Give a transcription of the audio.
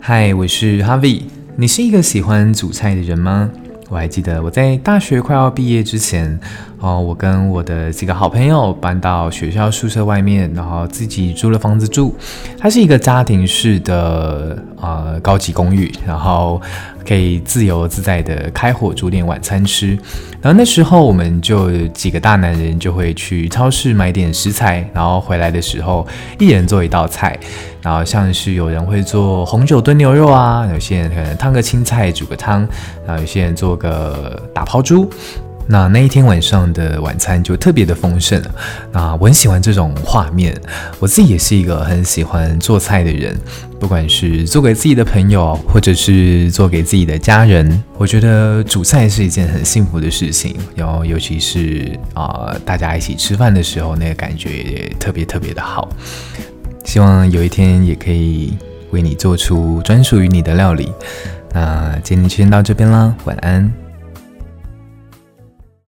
嗨，我是 Harvey。你是一个喜欢煮菜的人吗？我还记得我在大学快要毕业之前，哦，我跟我的几个好朋友搬到学校宿舍外面，然后自己租了房子住。它是一个家庭式的呃高级公寓，然后可以自由自在的开火煮点晚餐吃。然后那时候我们就几个大男人就会去超市买点食材，然后回来的时候一人做一道菜。然后像是有人会做红酒炖牛肉啊，有些人可能烫个青菜煮个汤，然后有些人做个打抛猪。那那一天晚上的晚餐就特别的丰盛。那我很喜欢这种画面，我自己也是一个很喜欢做菜的人，不管是做给自己的朋友，或者是做给自己的家人，我觉得煮菜是一件很幸福的事情。然后尤其是啊、大家一起吃饭的时候，那个感觉也特别特别的好。希望有一天也可以为你做出专属于你的料理。那今天就先到这边啦，晚安。